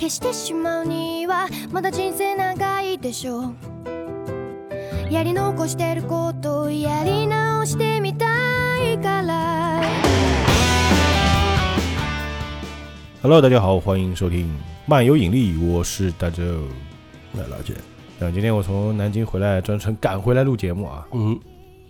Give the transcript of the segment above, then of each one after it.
消してしまうにはまだ人生長いでしょうやり残してることをやり直してみたいから Hello，大家好，欢迎收听漫游引力，我是大周。来老姐，呃，今天我从南京回来，专程赶回来录节目啊，嗯，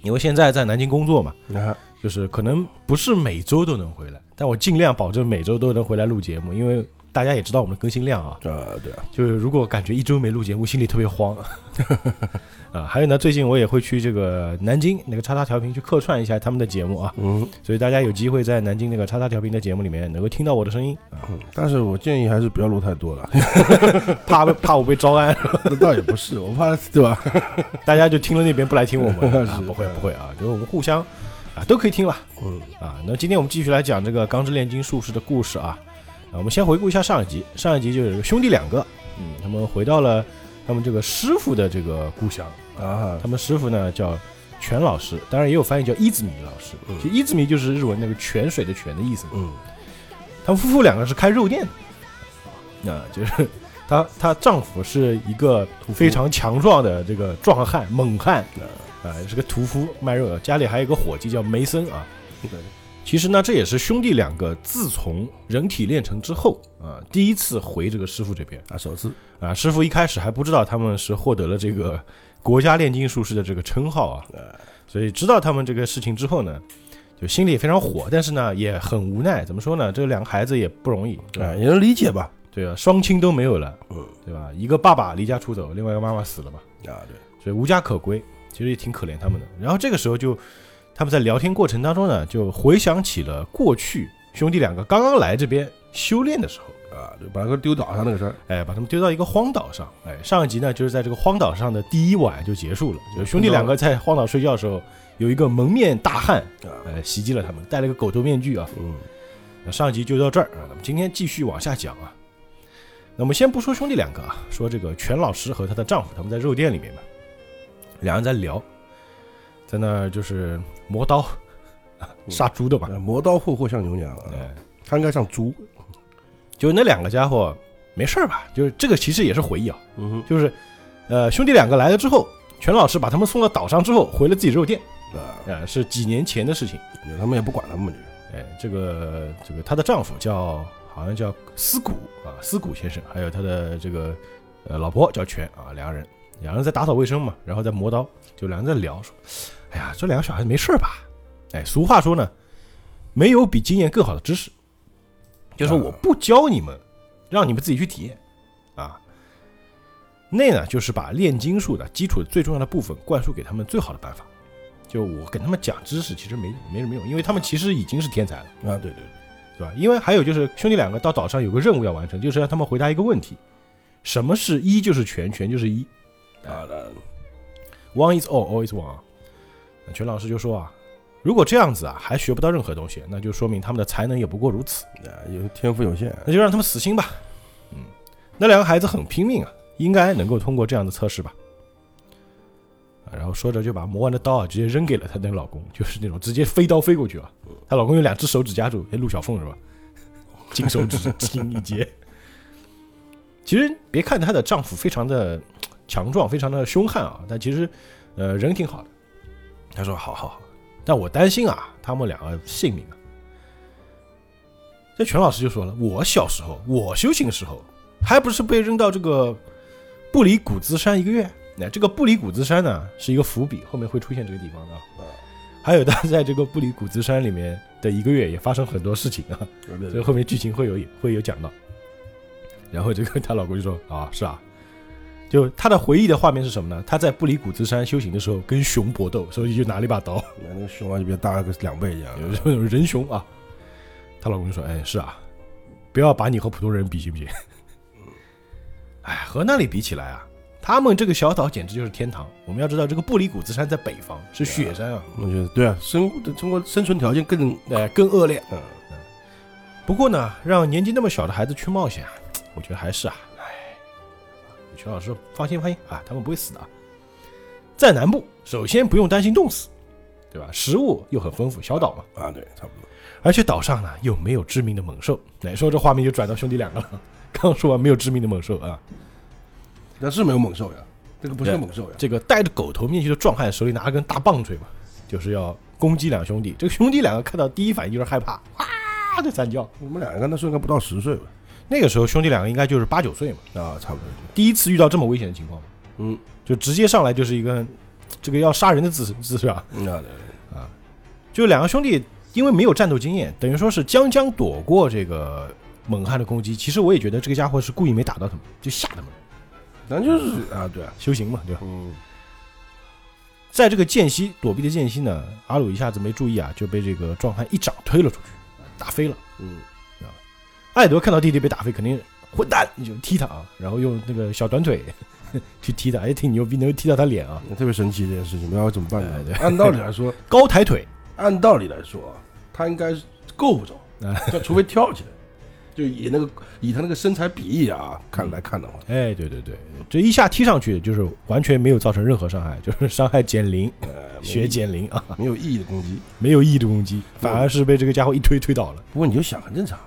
因为现在在南京工作嘛，啊，就是可能不是每周都能回来，但我尽量保证每周都能回来录节目，因为 大家也知道我们的更新量啊，啊，对啊，就是如果感觉一周没录节目，心里特别慌。啊。还有呢，最近我也会去这个南京那个叉叉调频去客串一下他们的节目啊，嗯。所以大家有机会在南京那个叉叉调频的节目里面能够听到我的声音，嗯，但是我建议还是不要录太多了，怕怕我被招安，那倒也不是，我怕对吧？大家就听了那边不来听我们，啊不会不会啊，就是我们互相啊都可以听了。嗯。啊。那今天我们继续来讲这个《钢之炼金术士》的故事啊。啊，我们先回顾一下上一集，上一集就是兄弟两个，嗯，他们回到了他们这个师傅的这个故乡，啊他们师傅呢叫泉老师，当然也有翻译叫伊兹米老师。嗯其实伊兹米就是日文那个泉水的泉的意思。嗯他们夫妇两个是开肉店的，啊，就是 她她丈夫是一个非常强壮的这个壮汉猛汉，啊，是个屠夫卖肉的，家里还有一个伙计叫梅森啊。对，其实呢，这也是兄弟两个自从人体炼成之后啊，第一次回这个师傅这边啊，首次，啊。师傅一开始还不知道他们是获得了这个国家炼金术师的这个称号啊，所以知道他们这个事情之后呢，就心里也非常火，但是呢也很无奈。怎么说呢？这两个孩子也不容易，啊，也能理解吧？对啊，双亲都没有了，嗯对吧？一个爸爸离家出走，另外一个妈妈死了嘛，啊，对，所以无家可归，其实也挺可怜他们的。然后这个时候就他们在聊天过程当中呢，就回想起了过去兄弟两个刚刚来这边修炼的时候。啊，就把那个丢岛上那个事儿，哎，把他们丢到一个荒岛上。哎，上一集呢，就是在这个荒岛上的第一晚就结束了。就兄弟两个在荒岛睡觉的时候，有一个蒙面大汉，啊，哎，袭击了他们，戴了个狗头面具啊。嗯那上一集就到这儿啊，那么今天继续往下讲啊。那我们先不说兄弟两个啊，说这个全老师和她的丈夫，他们在肉店里面嘛，两人在聊，在那儿就是磨刀，啊杀猪的嘛。啊磨刀霍霍像牛羊啊，哎，他应该像猪，就那两个家伙没事儿吧？就是这个其实也是回忆啊，嗯哼，就是呃兄弟两个来了之后，全老师把他们送到岛上之后，回了自己肉店，啊，啊、是几年前的事情。他们也不管他们就，哎，这个这个她的丈夫叫好像叫思古啊，思古先生，还有他的这个呃老婆叫全啊，两个人，两个人在打扫卫生嘛，然后在磨刀，就两个人在聊说，哎呀，这两个小孩子没事吧？哎，俗话说呢，没有比经验更好的知识，就是我不教你们，让你们自己去体验啊。那呢，就是把炼金术的基础最重要的部分灌输给他们最好的办法。就我跟他们讲知识，其实没没什么用，因为他们其实已经是天才了。啊，对对对，对吧？因为还有就是兄弟两个到岛上有个任务要完成，就是让他们回答一个问题：什么是一就是全，全就是一啊，那，one is all, all is one 啊。那全老师就说啊，如果这样子啊还学不到任何东西，那就说明他们的才能也不过如此，啊有天赋有限，那就让他们死心吧。嗯，那两个孩子很拼命啊，应该能够通过这样的测试吧。啊然后说着就把磨完的刀啊直接扔给了她那个老公，就是那种直接飞刀飞过去啊。她老公用两只手指夹住，哎，陆小凤是吧？金手指 金一截。其实别看她的丈夫非常的强壮，非常的凶悍啊，但其实呃人挺好的。她说好好好，但我担心啊他们两个性命啊。这全老师就说了，我小时候我修行的时候，还不是被扔到这个布里古兹山一个月。那这个布里古兹山呢，是一个伏笔，后面会出现这个地方的啊。还有他在这个布里古兹山里面的一个月，也发生很多事情啊，所以后面剧情会有会有讲到。然后这个她老公就说啊，是啊，就他的回忆的画面是什么呢？他在布里古兹山修行的时候跟熊搏斗，所以就拿了一把刀，那个熊啊就比大个两倍一样，有 人熊啊。她老公就说：“哎，是啊，不要把你和普通人比，行不行？哎，和那里比起来啊，他们这个小岛简直就是天堂。我们要知道，这个布里古兹山在北方，是雪山啊，我觉得对啊，生中国生存条件更呃，更恶劣。嗯不过呢，让年纪那么小的孩子去冒险啊，我觉得还是啊，哎，全老师说放心放心啊，他们不会死的啊。在南部，首先不用担心冻死，对吧？食物又很丰富，小岛嘛。啊，对，差不多。而且岛上呢又没有致命的猛兽。哎，说这画面就转到兄弟两个了。刚说完没有致命的猛兽啊，那是没有猛兽呀，这个不是猛兽呀。这个戴着狗头面具的壮汉手里拿了根大棒槌嘛，就是要攻击两兄弟。这个兄弟两个看到第一反应就是害怕，哇就惨叫。我们两个那时候应该不到十岁吧？那个时候兄弟两个应该就是八九岁嘛，啊，差不多。第一次遇到这么危险的情况嘛，嗯，就直接上来就是一个这个要杀人的姿势姿势啊。那对就两个兄弟因为没有战斗经验，等于说是将将躲过这个猛汉的攻击。其实我也觉得这个家伙是故意没打到他们，就吓他们，咱就是啊，对啊，修行嘛，对吧？嗯，在这个间隙躲避的间隙呢，阿鲁一下子没注意啊，就被这个壮汉一掌推了出去，打飞了。嗯，艾德看到弟弟被打飞，肯定混蛋，你就踢他啊，然后用那个小短腿 去踢他，哎，挺牛逼，能踢到他脸啊，特别神奇这件事情，不知道怎么办呢？按道理来说，高抬腿，按道理来说，他应该是够不着，除非跳起来。就以那个以他那个身材比例啊看来看的话，哎，对对对，这一下踢上去就是完全没有造成任何伤害，就是伤害减零，呃，血减零啊，没有意义的攻击。没有意义的攻击，反而是被这个家伙一推推倒了。不过你就想很正常，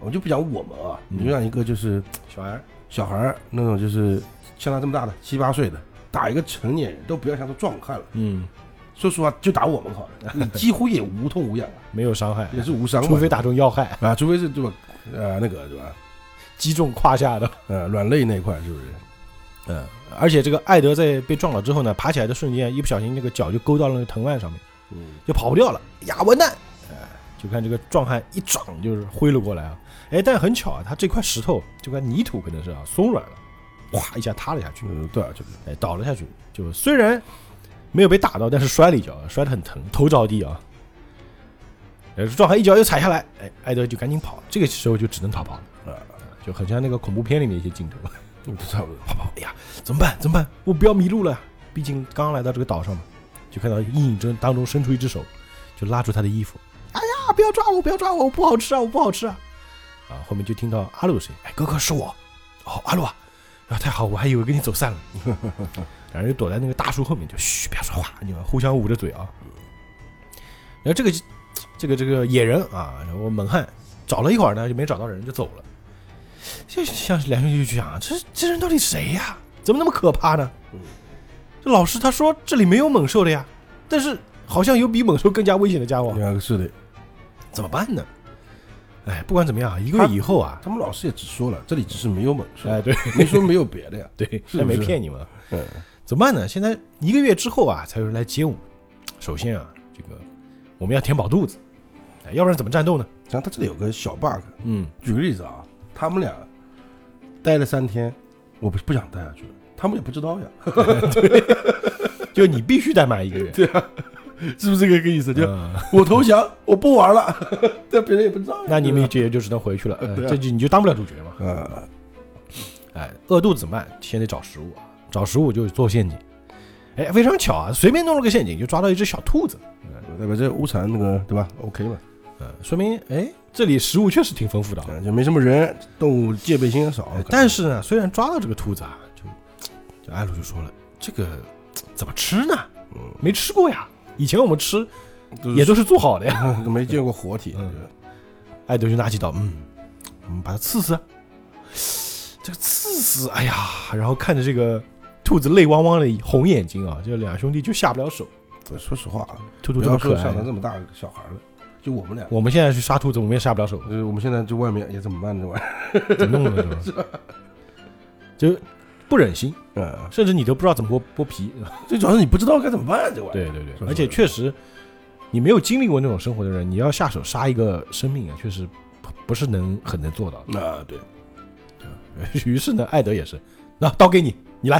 我就不讲我们啊，嗯你就让一个就是小孩，小孩儿那种就是像他这么大的七八岁的，打一个成年人都不要像他壮汉了。嗯，说实话，就打我们好了，你几乎也无痛无痒，没有伤害，也是无伤嘛，除非打中要害，啊，除非是对吧？呃，那个对吧？击中胯下的。呃，软肋那块是不是？嗯，而且这个艾德在被撞了之后呢，爬起来的瞬间，一不小心那个脚就勾到了那个藤蔓上面，嗯，就跑不掉了。呀，完蛋！哎，就看这个壮汉一掌就是挥了过来啊，哎，但很巧啊，他这块石头这块泥土可能是啊松软了，哗一下塌了下去，嗯，对啊，就是哎，倒了下去。就虽然没有被打到，但是摔了一跤，摔得很疼，头着地啊。呃，壮汉一脚又踩下来，哎，艾德就赶紧跑，这个时候就只能逃跑了，啊，就很像那个恐怖片里面一些镜头。嗯差不多。跑跑，哎呀，怎么办？怎么办？我不要迷路了。毕竟刚刚来到这个岛上嘛，就看到阴影中当中伸出一只手，就拉住他的衣服。哎呀，不要抓我，不要抓我，我不好吃啊，我不好吃啊！啊，后面就听到阿鲁的声音，哎，哥哥是我。哦，阿鲁啊，啊，太好，我还以为跟你走散了。两人就躲在那个大树后面，就嘘，不要说话，你们互相捂着嘴啊。然后这个这个这个野人啊，然后猛汉找了一会儿呢，就没找到人，就走了。就像两兄弟就想啊，这这人到底谁呀？怎么那么可怕呢？嗯这老师他说这里没有猛兽的呀，但是好像有比猛兽更加危险的家伙，是的，怎么办呢？哎，不管怎么样，一个月以后啊，他们老师也只说了，这里只是没有猛兽，哎，对 没说没有别的呀。对，是他没骗你们，嗯，怎么办呢？现在一个月之后啊，才有人来接我们。首先啊，这个我们要填饱肚子，哎，要不然怎么战斗呢？然后他这里有个小 bug，嗯，举个例子啊，他们俩待了三天，我不不想待下去了，他们也不知道呀，就你必须待满一个月，是不是这个意思？就嗯 我投降，我不玩了，但别人也不知道。那你们也就只能回去了，这就你就当不了主角嘛。吧啊，哎，饿肚子慢？先得找食物啊，找食物就做陷阱。哎，非常巧啊，随便弄了个陷阱，就抓到一只小兔子。对吧？这乌产那个对吧？OK 嘛，嗯，说明哎，这里食物确实挺丰富的啊。嗯就没什么人，动物戒备心也少哎。但是呢，虽然抓到这个兔子啊，就就艾鲁就说了，这个怎么吃呢？嗯，没吃过呀。以前我们吃也都是做好的呀。都没见过活体。嗯艾德就拿起刀，嗯，我们把它刺死。这个刺死，哎呀，然后看着这个兔子泪汪汪的红眼睛啊，这两兄弟就下不了手。对说实话，兔兔这么可爱这么大个小孩了，就我们俩，我们现在去杀兔子，我们也下不了手，呃，我们现在就外面也怎么办这玩意儿怎么弄的？是吧？就不忍心，儿？嗯，甚至你都不知道怎么剥剥皮。最主要是你不知道该怎么办这玩意儿。对对对，而且确实，你没有经历过那种生活的人，你要下手杀一个生命啊，确实不不是能很能做到的。啊，对，于是呢，艾德也是，那刀给你，你来。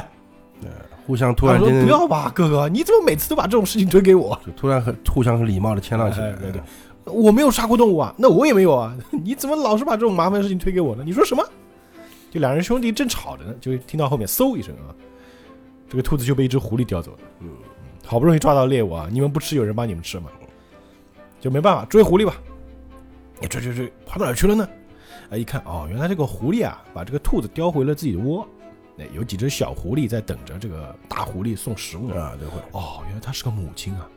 呃互相突他说然间不要吧，哥哥，你怎么每次都把这种事情推给我？就突然很互相很礼貌的谦让起来哎。对对我没有杀过动物啊，那我也没有啊，你怎么老是把这种麻烦的事情推给我呢？你说什么？就两人兄弟正吵着呢，就听到后面嗖一声啊，这个兔子就被一只狐狸叼走了。嗯，好不容易抓到猎物啊，你们不吃，有人帮你们吃嘛，就没办法追狐狸吧。你追追追，跑到哪儿去了呢？哎，一看哦，原来这个狐狸啊，把这个兔子叼回了自己的窝。哎，有几只小狐狸在等着这个大狐狸送食物呢。啊，对会，哦，原来它是个母亲啊。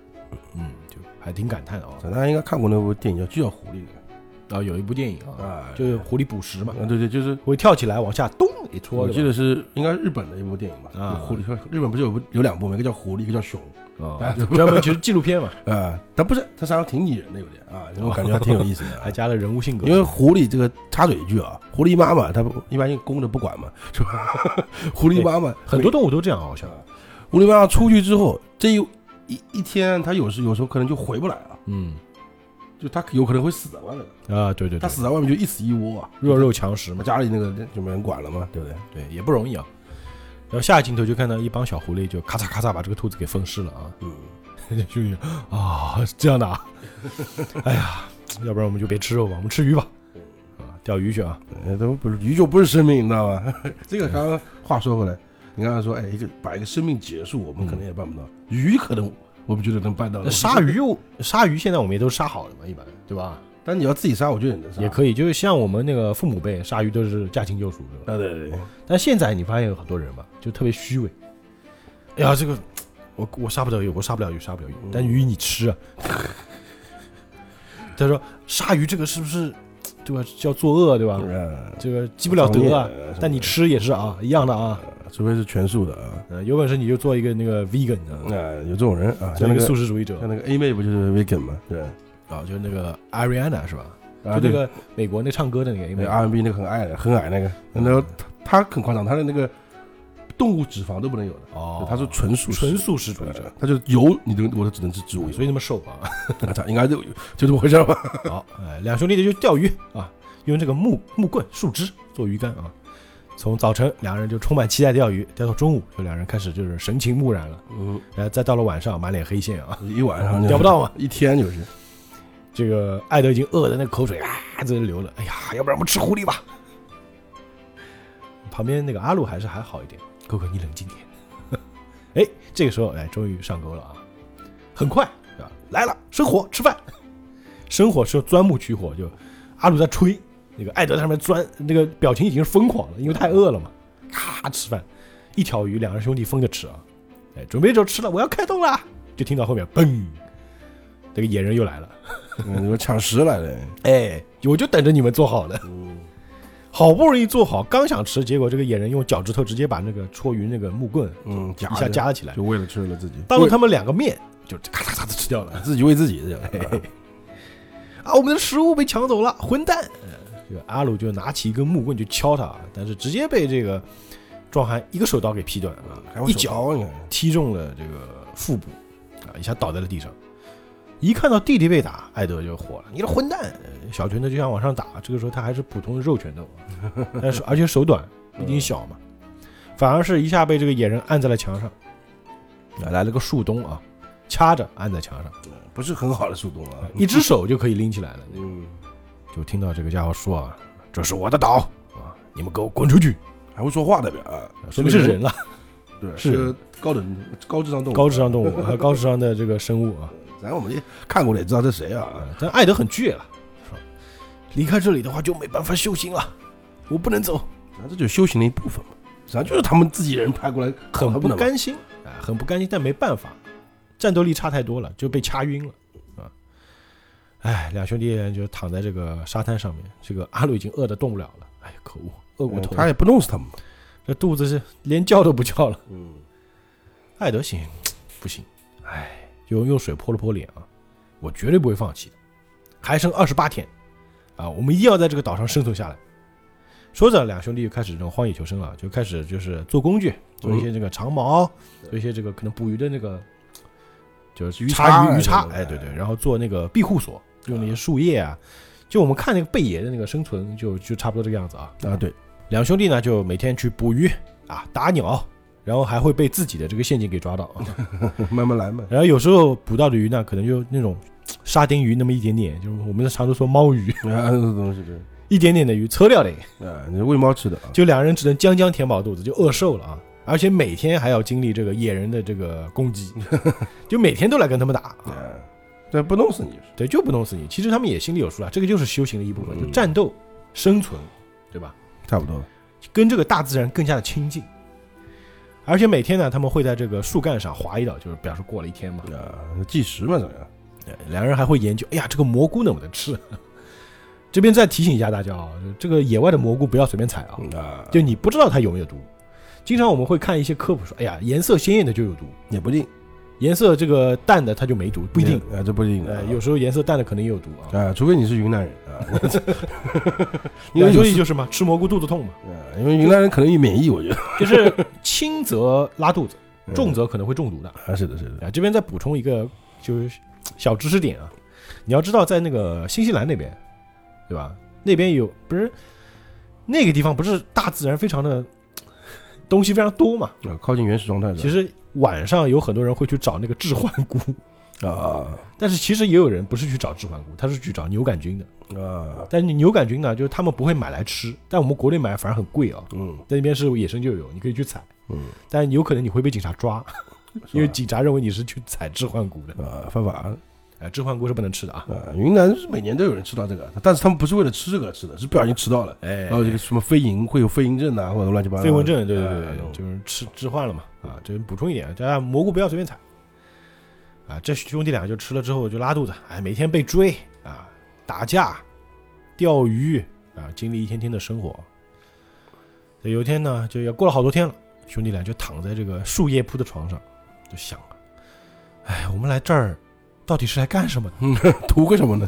嗯，就还挺感叹的啊。大家应该看过那部电影叫《就叫狐狸》啊，有一部电影啊，啊，就是狐狸捕食嘛，啊，对对，就是会跳起来往下咚一戳。我记得是应该是日本的一部电影吧，啊狐狸，日本不是有部有两部吗？一个叫狐狸，一个叫熊，啊，就专门其实纪录片嘛，啊，但不是，它实际上挺拟人的有点啊，这种感觉还挺有意思的啊。还加了人物性格。因为狐狸这个插嘴一句啊，狐狸妈妈它不一般性公的不管嘛，是吧？狐狸妈妈很多动物都这样，好像。狐狸妈妈出去之后，这一一一天它有时有时候可能就回不来了，嗯就他有可能会死在外面，啊，对对对，它死在外面就一死一窝啊，弱肉强食嘛，家里那个就没人管了嘛，对不对？对，也不容易啊。然后下一镜头就看到一帮小狐狸就咔嚓咔嚓把这个兔子给分尸了啊，嗯，就啊是这样的啊，哎呀，要不然我们就别吃肉吧，我们吃鱼吧，啊，钓鱼去啊，呃，都不是鱼就不是生命，你知道吧？这个刚刚话说回来，你刚才说，哎，一个把一个生命结束，我们可能也办不到，鱼可能我不觉得能办到的。鲨鱼又鲨鱼现在我们也都杀好了嘛，一般对吧？但你要自己杀，我觉得也能杀。也可以，就是像我们那个父母辈鲨鱼都是驾轻就熟的，啊，对对对，但现在你发现有很多人嘛，就特别虚伪。哎呀，这个我我杀不了鱼，我杀不了鱼，杀不了鱼，但鱼你吃啊。他说鲨鱼这个是不是对吧？叫作恶对吧？嗯，这个积不了德啊但你吃也是啊，一样的啊。除非是全素的啊。呃，有本事你就做一个那个 vegan 啊，啊，有这种人啊，像那个素食主义者像那个 A 妹不就是 vegan 吗？对啊，就是那个 Ariana 是吧？啊，就那个美国那唱歌的那个，A 妹，R&B 那个很矮的，很矮那个，然后他他很夸张，他的那个动物脂肪都不能有的，哦，他是纯素纯素食主义者，他就油你都我都只能吃植物，所以那么瘦啊。他应该就就这么回事吧？好，哎，两兄弟就钓鱼啊，用这个木木棍、树枝做鱼竿啊。从早晨，两人就充满期待钓鱼，钓到中午，就两人开始就是神情木然了。嗯，然后再到了晚上，满脸黑线啊，一晚上就钓不到嘛。一天就是，这个艾德已经饿的那口水啊在这流了。哎呀，要不然我们吃狐狸吧。旁边那个阿鲁还是还好一点，哥哥你冷静点。哎，这个时候哎，终于上钩了啊，很快啊？来了，生火吃饭。生火是钻木取火，就阿鲁在吹，那个艾德在上面钻，那个表情已经是疯狂了，因为太饿了嘛。咔吃饭，一条鱼，两个兄弟分着吃啊。哎，准备就吃了，我要开动了，就听到后面嘣，这个野人又来了。嗯，我抢食来了，哎，我就等着你们做好了。嗯，好不容易做好，刚想吃，结果这个野人用脚趾头直接把那个戳鱼那个木棍嗯，一下夹了起来就，为了吃了自己，当着他们两个面就咔嚓嚓的吃掉了。自己喂自己这样，啊，我们的食物被抢走了，混蛋！呃这个阿鲁就拿起一根木棍就敲他，但是直接被这个壮汉一个手刀给劈断啊还，有一脚，踢中了这个腹部，啊，一下倒在了地上。一看到弟弟被打，艾德就火了：“你这混蛋！”呃小拳头就想往上打，这个时候他还是普通的肉拳头啊，但是而且手短，毕竟小嘛，反而是一下被这个野人按在了墙上，啊来了个树洞啊，掐着按在墙上，不是很好的速度啊，一只手就可以拎起来了。嗯，就听到这个家伙说啊：“这是我的岛啊，你们给我滚出去。还会说话的表啊，！”说明是人？了，对，是。高等高智商动物，高智商动物和高智商的这个生物啊。咱我们也看过了，也知道这谁啊，啊，但艾德很倔了，说离开这里的话就没办法修行了，我不能走，那这就是修行的一部分嘛，实际上就是他们自己人派过来很不甘心，啊，很不甘心，但没办法，战斗力差太多了，就被掐晕了。啊。哎，两兄弟就躺在这个沙滩上面，这个阿鲁已经饿得动不了了，哎，可恶，饿过头了，嗯他也不弄死他们，这肚子是连叫都不叫了。嗯，艾德行，不行，哎，就用水泼了泼脸啊，我绝对不会放弃的，还剩二十八天，啊，我们一定要在这个岛上生存下来。说着，两兄弟就开始这种荒野求生了，就开始就是做工具，做一些这个长矛，做一些这个可能捕鱼的那个，就是鱼叉叉鱼鱼叉，哎哎，对对，然后做那个庇护所，用那些树叶啊，就我们看那个贝爷的那个生存就就差不多这个样子啊。啊对，两兄弟呢就每天去捕鱼啊，打鸟，然后还会被自己的这个陷阱给抓到。啊。慢慢来嘛，然后有时候捕到的鱼呢，可能就那种沙丁鱼那么一点点，就是我们常都说猫鱼，啊，这东西对，一点点的鱼测掉的，啊，你是喂猫吃的啊，就两人只能将将填饱肚子，就饿瘦了啊。而且每天还要经历这个野人的这个攻击，就每天都来跟他们打，啊，对，不弄死你，对，就不弄死你。其实他们也心里有数了，这个就是修行的一部分，嗯就战斗、生存，对吧？差不多，跟这个大自然更加的亲近。而且每天呢，他们会在这个树干上划一道，就是表示过了一天嘛。呃，计时嘛，这样。对两人还会研究，哎呀，这个蘑菇能不能吃？这边再提醒一下大家啊，这个野外的蘑菇不要随便采啊，啊，就你不知道它有没有毒。经常我们会看一些科普说，哎呀，颜色鲜艳的就有毒，也不一定，颜色这个淡的它就没毒，不一定。啊，这不一定的呃，有时候颜色淡的可能也有毒啊。啊，除非你是云南人啊，因两为就是嘛，吃蘑菇肚子痛嘛，啊，因为云南人可能有免疫，我觉得就是轻则拉肚子，嗯重则可能会中毒的。啊，是的，是的，啊，这边再补充一个就是小知识点啊，你要知道，在那个新西兰那边，对吧？那边有不是那个地方不是大自然非常的东西非常多嘛？啊，靠近原始状态的。其实晚上有很多人会去找那个致幻菇，啊。但是其实也有人不是去找致幻菇，他是去找牛杆菌的。啊，但是牛杆菌呢，就是他们不会买来吃，但我们国内买反而很贵啊，嗯。在那边是野生就有，你可以去采，嗯，但有可能你会被警察抓，因为警察认为你是去采致幻菇的。啊犯法哎，致幻菇是不能吃的啊。啊，云南是每年都有人吃到这个，但是他们不是为了吃这个吃的，是不小心吃到了。哎然，后这个什么飞蝇会有飞蝇症啊，或者乱七八糟的。飞蚊症，对对对哎，就是吃置换了嘛。啊，这补充一点，大家蘑菇不要随便采。啊，这兄弟俩就吃了之后就拉肚子，哎，每天被追啊，打架、钓鱼啊，经历一天天的生活。有一天呢，就要过了好多天了，兄弟俩就躺在这个树叶铺的床上，就想啊，哎，我们来这儿到底是来干什么的？图个什么呢？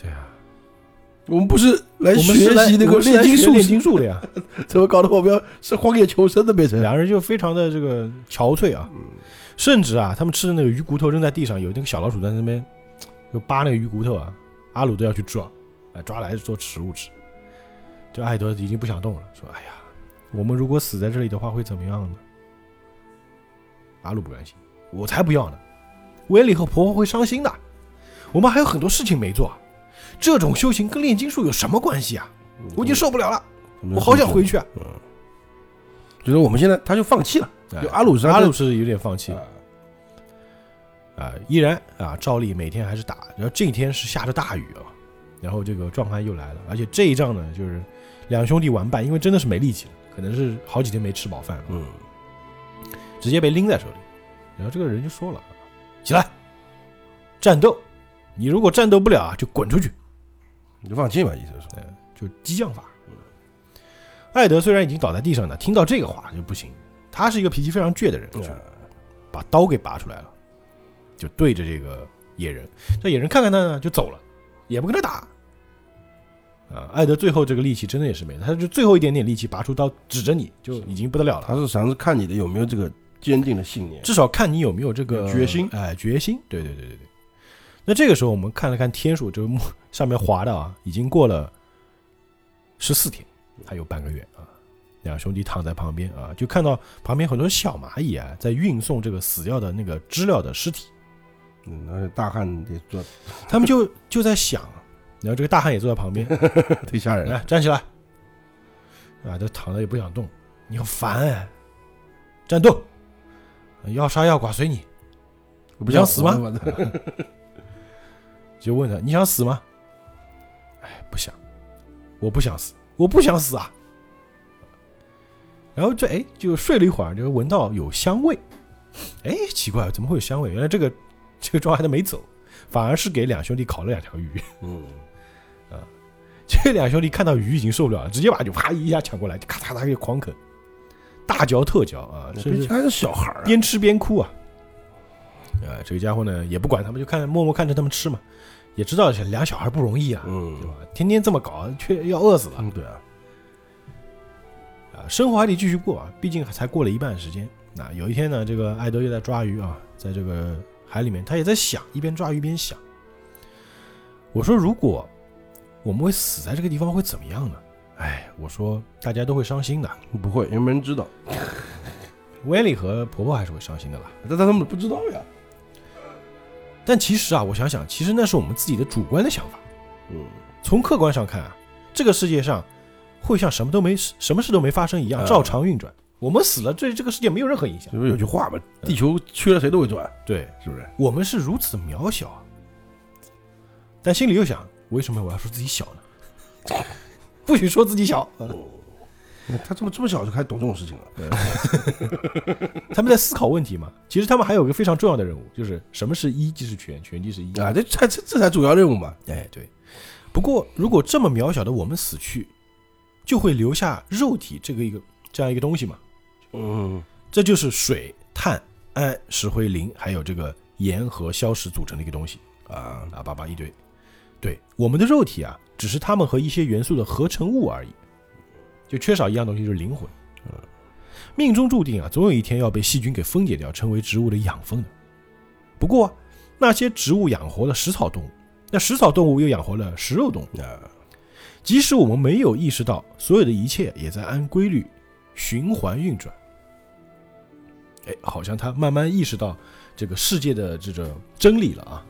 对啊，我们不是来我们学是来习那个我们是来炼金术炼金术的呀。怎么搞得我们要是荒野求生的变成？两人就非常的这个憔悴啊，甚至啊，他们吃的那个鱼骨头扔在地上，有那个小老鼠在那边就扒那个鱼骨头啊，阿鲁都要去抓，哎，抓来做食物吃。这艾德已经不想动了，说：“哎呀，我们如果死在这里的话会怎么样呢？”阿鲁不甘心，我才不要呢！维里和婆婆会伤心的，我们还有很多事情没做，这种修行跟炼金术有什么关系啊？我已经受不了了，我好想回去啊！就是我们现在他就放弃了，哎就阿鲁是阿鲁是有点放弃啊啊，依然啊，照例每天还是打。然后这一天是下着大雨啊，然后这个壮汉又来了，而且这一仗呢，就是两兄弟完败，因为真的是没力气了，可能是好几天没吃饱饭了，嗯，直接被拎在手里。然后这个人就说了：“起来，战斗！你如果战斗不了啊，就滚出去。你就放弃吧，意思是说，”就激将法。艾德虽然已经倒在地上了，听到这个话就不行。他是一个脾气非常倔的人，就啊把刀给拔出来了，就对着这个野人。这野人看看他呢，就走了，也不跟他打。啊，艾德最后这个力气真的也是没了，他就最后一点点力气拔出刀指着你，就已经不得了了。他是想是看你的有没有这个坚定的信念。至少看你有没有这个决心哎，决心。对对对对对。那这个时候我们看了看天数，这个木上面划的啊，已经过了十四天，还有半个月啊。两兄弟躺在旁边啊，就看到旁边很多小蚂蚁啊，在运送这个死掉的那个知了的尸体。嗯，而且大汉也坐他们就就在想，然后这个大汉也坐在旁边，忒吓人了。来站起来，啊，都躺着也不想动，你好烦哎，战斗，要杀要剐随你，不想死吗？就问他你想死吗？哎，不想，我不想死，我不想死啊。然后这哎，就睡了一会儿，就闻到有香味，哎，奇怪，怎么会有香味？原来这个这个庄还都没走，反而是给两兄弟烤了两条鱼。嗯，这两兄弟看到鱼已经受不了了，直接把就啪一下抢过来，咔嚓嚓就狂啃，大嚼特嚼啊，这还是小孩儿啊，边吃边哭啊。呃，这个家伙呢也不管他们，就看默默看着他们吃嘛，也知道俩小孩不容易啊，嗯对吧？天天这么搞，却要饿死了嗯，对啊，啊！生活还得继续过啊，毕竟才过了一半时间。那有一天呢，这个艾德又在抓鱼啊，在这个海里面，他也在想，一边抓鱼一边想。我说，如果我们会死在这个地方，会怎么样呢？哎，我说大家都会伤心的，不会，因为没人知道，威利和婆婆还是会伤心的啦。但他们不知道呀。但其实啊，我想想，其实那是我们自己的主观的想法。嗯，从客观上看啊，这个世界上会像什么都没什么事都没发生一样，嗯照常运转。我们死了，对这个世界没有任何影响。是不是有句话嘛？地球缺了谁都会转，对是不是？我们是如此渺小啊，但心里又想，为什么我要说自己小呢？不许说自己小。他这么这么小就开始懂这种事情了，他们在思考问题嘛。其实他们还有一个非常重要的任务，就是什么是一即是全，全即是一。啊，这才这这才主要任务嘛。哎，对。不过，如果这么渺小的我们死去，就会留下肉体这个一个这样一个东西嘛。嗯，这就是水、碳、氨、石灰、磷，还有这个盐和硝石组成的一个东西啊，啊，叭叭一堆。对，我们的肉体啊，只是它们和一些元素的合成物而已，就缺少一样东西，就是灵魂。嗯，命中注定啊，总有一天要被细菌给分解掉，成为植物的养分的。不过，那些植物养活了食草动物，那食草动物又养活了食肉动物。啊，即使我们没有意识到，所有的一切也在按规律循环运转。哎，好像他慢慢意识到这个世界的这个真理了啊。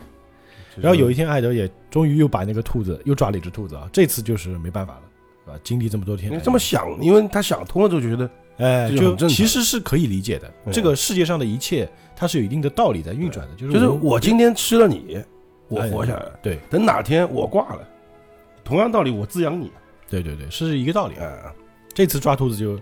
然后有一天，艾德也终于又把那个兔子又抓了一只兔子啊，这次就是没办法了，啊，经历这么多天，你这么想，因为他想通了之后就觉得，哎，就其实是可以理解的。嗯。这个世界上的一切，它是有一定的道理在运转的，就是就是我今天吃了你，我哎活下来了，对。等哪天我挂了，同样道理我滋养你，对对对，是一个道理。啊，这次抓兔子就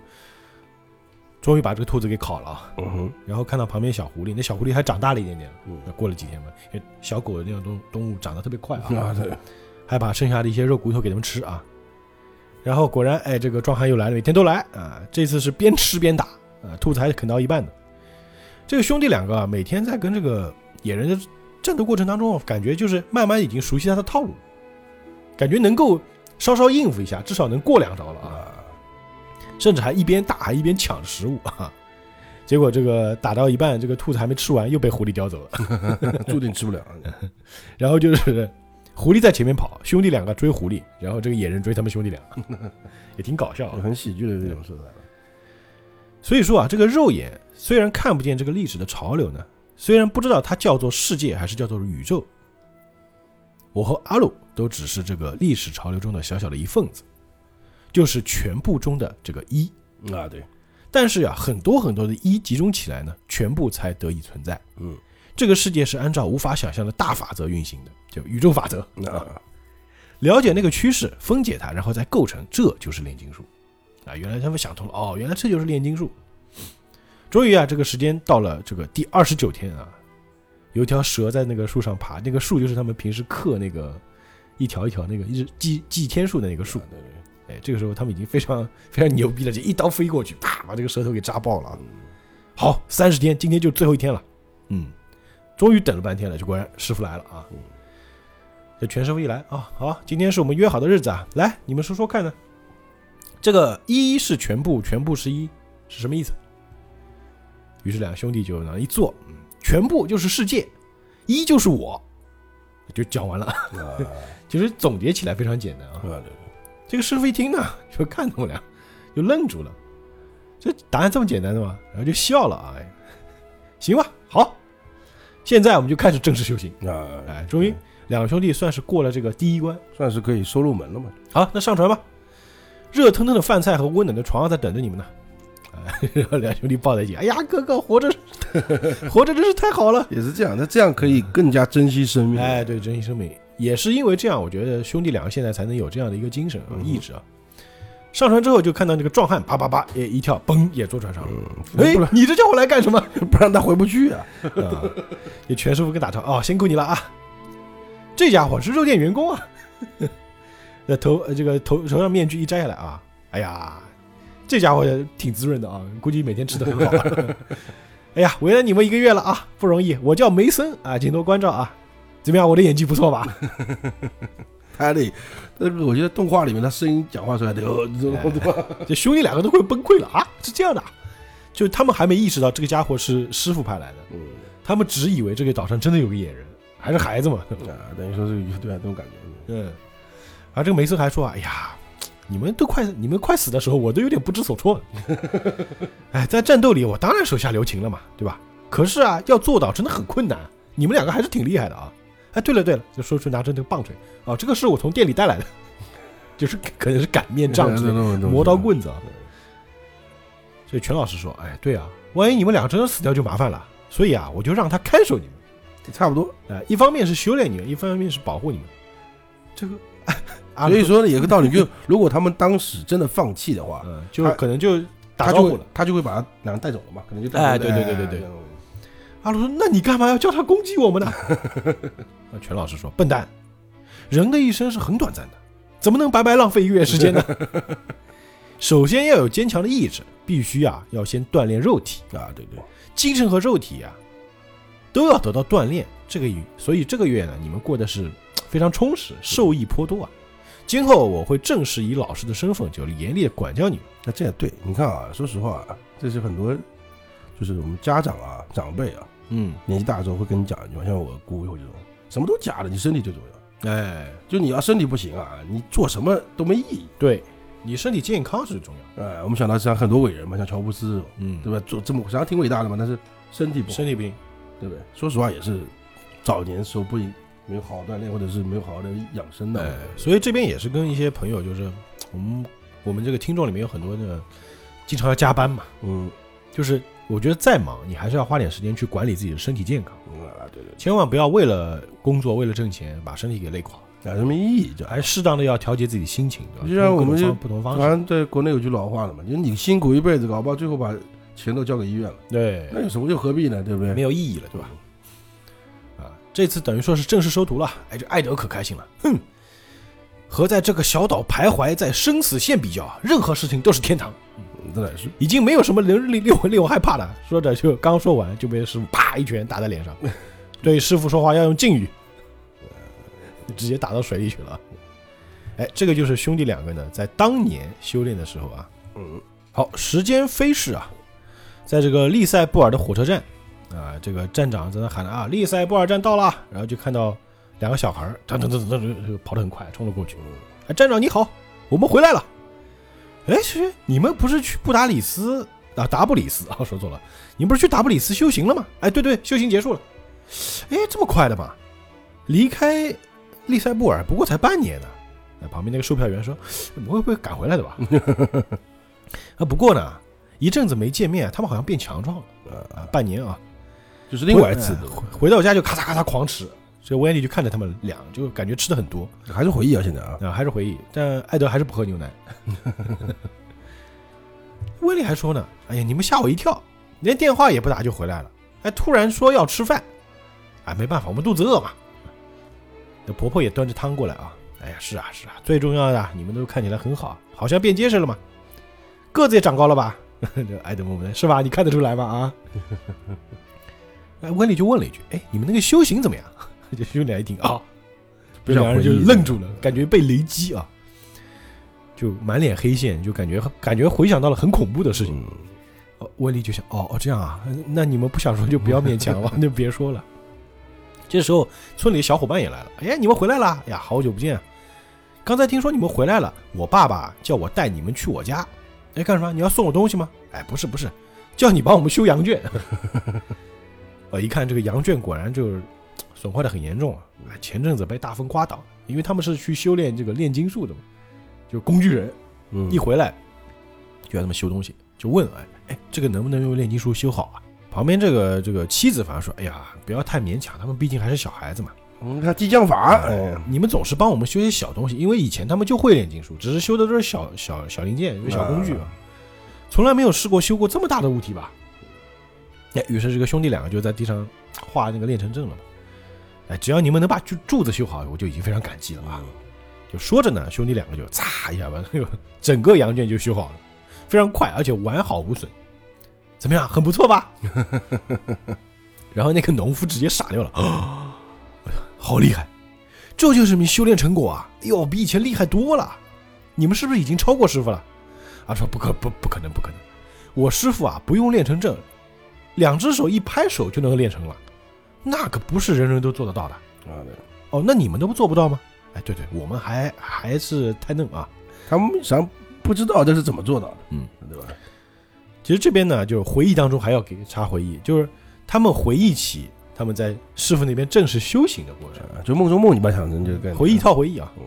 终于把这个兔子给烤了啊，嗯哼，然后看到旁边小狐狸，那小狐狸还长大了一点点。过了几天吧，因为小狗的那种动动物长得特别快啊，啊，对，还把剩下的一些肉骨头给它们吃啊。然后果然，哎，这个壮汉又来了，每天都来啊。这次是边吃边打啊，兔子还啃到一半呢。这个兄弟两个啊，每天在跟这个野人的战斗过程当中，感觉就是慢慢已经熟悉他的套路，感觉能够稍稍应付一下，至少能过两招了啊。啊，甚至还一边打还一边抢着食物 啊。结果这个打到一半，这个兔子还没吃完，又被狐狸叼走了。注定吃不了，然后就是狐狸在前面跑，兄弟两个追狐狸，然后这个野人追他们兄弟俩，也挺搞笑啊。很喜剧的这种色彩。所以说啊，这个肉眼虽然看不见这个历史的潮流呢，虽然不知道它叫做世界还是叫做宇宙，我和阿鲁都只是这个历史潮流中的小小的一份子，就是全部中的这个一。啊，对，但是呀、很多很多的一集中起来呢，全部才得以存在。嗯，这个世界是按照无法想象的大法则运行的，就宇宙法则。啊，了解那个趋势，分解它，然后再构成，这就是炼金术。啊，原来他们想通了，哦，原来这就是炼金术。终于啊，这个时间到了这个第二十九天啊，有一条蛇在那个树上爬，那个树就是他们平时刻那个一条一条那个一直记记天数的那个树。对对，哎，这个时候他们已经非常非常牛逼了，就一刀飞过去，啪，把这个舌头给扎爆了啊。好，三十天，今天就最后一天了。嗯，终于等了半天了，就果然师傅来了啊。这全师傅一来啊，好，今天是我们约好的日子啊，来，你们说说看呢？这个一是全部，全部是一，是什么意思？于是两兄弟就那一坐，嗯，全部就是世界，一就是我，就讲完了。啊，其实总结起来非常简单啊。对对，这个师傅一听呢，就看他们俩，就愣住了。这答案这么简单的吗？然后就笑了啊，哎，行吧，好，现在我们就开始正式修行。啊，哎，终于两兄弟算是过了这个第一关。算是可以收入门了嘛？好，那上船吧。热腾腾的饭菜和温暖的床在等着你们呢。哎，然 后两兄弟抱在一起，哎呀，哥哥活着，活着真是太好了。也是这样，那这样可以更加珍惜生命。哎，对，珍惜生命，也是因为这样，我觉得兄弟两个现在才能有这样的一个精神啊、嗯意志啊。上船之后就看到那个壮汉，叭叭叭，也一跳，嘣，也坐船上了。嗯，哎你这叫我来干什么？不让他回不去啊。啊，也全师傅跟打招呼哦，辛苦你了啊！这家伙是肉店员工啊。那头呃这个头头上面具一摘下来啊，哎呀，这家伙挺滋润的啊，估计每天吃的很好、啊。哎呀，为了你们一个月了啊，不容易。我叫梅森啊，请多关照啊。怎么样，我的演技不错吧？他得，那个我觉得动画里面他声音讲话出来得，呃 这兄弟两个都快崩溃了啊！是这样的啊，就他们还没意识到这个家伙是师傅派来的，嗯，他们只以为这个岛上真的有个野人，还是孩子嘛。啊，等于说是对啊，这种感觉。嗯，而这个梅森还说：“哎呀，你们都快你们快死的时候，我都有点不知所措。哎，在战斗里，我当然手下留情了嘛，对吧？可是啊，要做到真的很困难。你们两个还是挺厉害的啊！哎，对了对了，就说出拿着那个棒槌啊，这个是我从店里带来的，就是可能是擀面杖之类的的磨刀棍子啊。所以全老师说：“哎，对啊，万一你们俩真的死掉就麻烦了。所以啊，我就让他看守你们。差不多。啊，一方面是修炼你们，一方面是保护你们。这个啊 所以说呢，有个道理，就如果他们当时真的放弃的话，嗯，就可能就打招呼了。他就会把他两个带走了嘛，可能就带哎走了对对对对阿鲁说：“那你干嘛要叫他攻击我们呢？” 那全老师说：“笨蛋，人的一生是很短暂的，怎么能白白浪费一月时间呢？首先要有坚强的意志，必须啊要先锻炼肉体，啊，对对，精神和肉体啊都要得到锻炼。这个月，所以这个月呢，你们过得是非常充实，受益颇多啊。今后我会正式以老师的身份，就严厉的管教你们。那这也对，你看啊，说实话啊，这是很多，就是我们家长啊、长辈啊，嗯，年纪大之后会跟你讲一句话，像我姑或者这种，什么都假的，你身体最重要。哎，就你要身体不行啊，你做什么都没意义。对你身体健康是最重要的。哎，我们想到像很多伟人嘛，像乔布斯这种，嗯，对吧？做这么实际上挺伟大的嘛，但是身体不好，身体不行。对不对？说实话也是早年时候不没有好好锻炼，或者是没有好好的养生的。哎，所以这边也是跟一些朋友，就是我们我们这个听众里面有很多的经常要加班嘛，嗯，就是我觉得再忙，你还是要花点时间去管理自己的身体健康，嗯啊，对对，千万不要为了工作为了挣钱把身体给累垮，啊，什么意义，就还适当的要调节自己心情，对吧？就像我们就不同方式，反正在国内有句老话了嘛，就是你辛苦一辈子，搞不好最后把钱都交给医院了，对，那有什么又何必呢？对不对？没有意义了，对吧？啊，这次等于说是正式收徒了，哎，这艾德可开心了，哼，和在这个小岛徘徊在生死线比较，任何事情都是天堂。嗯这乃是已经没有什么能令令我令我害怕了。说着就刚说完，就被师傅啪一拳打在脸上。对师傅说话要用敬语，直接打到水里去了。哎，这个就是兄弟两个呢，在当年修炼的时候啊。嗯，好，时间飞逝啊，在这个利塞布尔的火车站啊，这个站长在那喊啊，利塞布尔站到了，然后就看到两个小孩儿噔噔噔噔噔就跑得很快，冲了过去。哎，站长你好，我们回来了。哎，是你们不是去布达里斯啊？达布里斯啊，说错了，你们不是去达布里斯修行了吗？哎，对对，修行结束了。哎，这么快的吗？离开利塞布尔不过才半年呢。那旁边那个售票员说：“不会不会赶回来的吧？” 啊，不过呢，一阵子没见面，他们好像变强壮了。半年啊，就是另外一次回回到家就咔嚓咔嚓狂吃。所以温迪就看着他们俩，就感觉吃的很多还是回忆啊，现在啊，啊，还是回忆。但艾德还是不喝牛奶。温丽还说呢：“哎呀，你们吓我一跳，连电话也不打就回来了，哎突然说要吃饭。哎，没办法，我们肚子饿嘛。”那婆婆也端着汤过来啊。哎呀，是啊是啊，最重要的，你们都看起来很好，好像变结实了嘛，个子也长高了吧？这 艾德默默是吧？你看得出来吗？啊？哎，温丽就问了一句：“哎，你们那个修行怎么样？” 这兄弟俩一听啊，不想两人就愣住了，感觉被雷击啊，就满脸黑线，就感觉感觉回想到了很恐怖的事情。嗯，哦，温丽就想，哦哦这样啊，那你们不想说就不要勉强了，就别说了。这时候村里的小伙伴也来了，哎，你们回来了，哎呀，好久不见啊！刚才听说你们回来了，我爸爸叫我带你们去我家，哎，干什么？你要送我东西吗？哎，不是不是，叫你帮我们修羊圈。呃，一看这个羊圈果然就是损坏的很严重啊！哎前阵子被大风刮倒，因为他们是去修炼这个炼金术的嘛，就工具人，嗯一回来就要他们修东西，就问哎哎，这个能不能用炼金术修好啊？旁边这个这个妻子反而说，哎呀，不要太勉强，他们毕竟还是小孩子嘛。嗯，看激将法，哎，你们总是帮我们修些小东西，因为以前他们就会炼金术，只是修的都是小小小零件，就是小工具啊，从来没有试过修过这么大的物体吧？哎，于是这个兄弟两个就在地上画那个炼成阵了嘛。哎，只要你们能把柱柱子修好，我就已经非常感激了啊！就说着呢，兄弟两个就嚓一下把那个整个羊圈就修好了，非常快，而且完好无损。怎么样，很不错吧？然后那个农夫直接傻掉了，啊，好厉害！这就是你修炼成果啊！哎呦，比以前厉害多了。你们是不是已经超过师傅了？啊，说不可不不可能不可能，我师傅啊不用练成这，两只手一拍手就能练成了，那可不是人人都做得到的。啊，对，哦，那你们都做不到吗？哎，对对，我们还还是太嫩啊。他们想不知道这是怎么做到的，嗯，对吧？其实这边呢，就是回忆当中还要给插回忆，就是他们回忆起他们在师傅那边正式修行的过程，啊就梦中梦，你把它想成这个概念，回忆套回忆啊。嗯，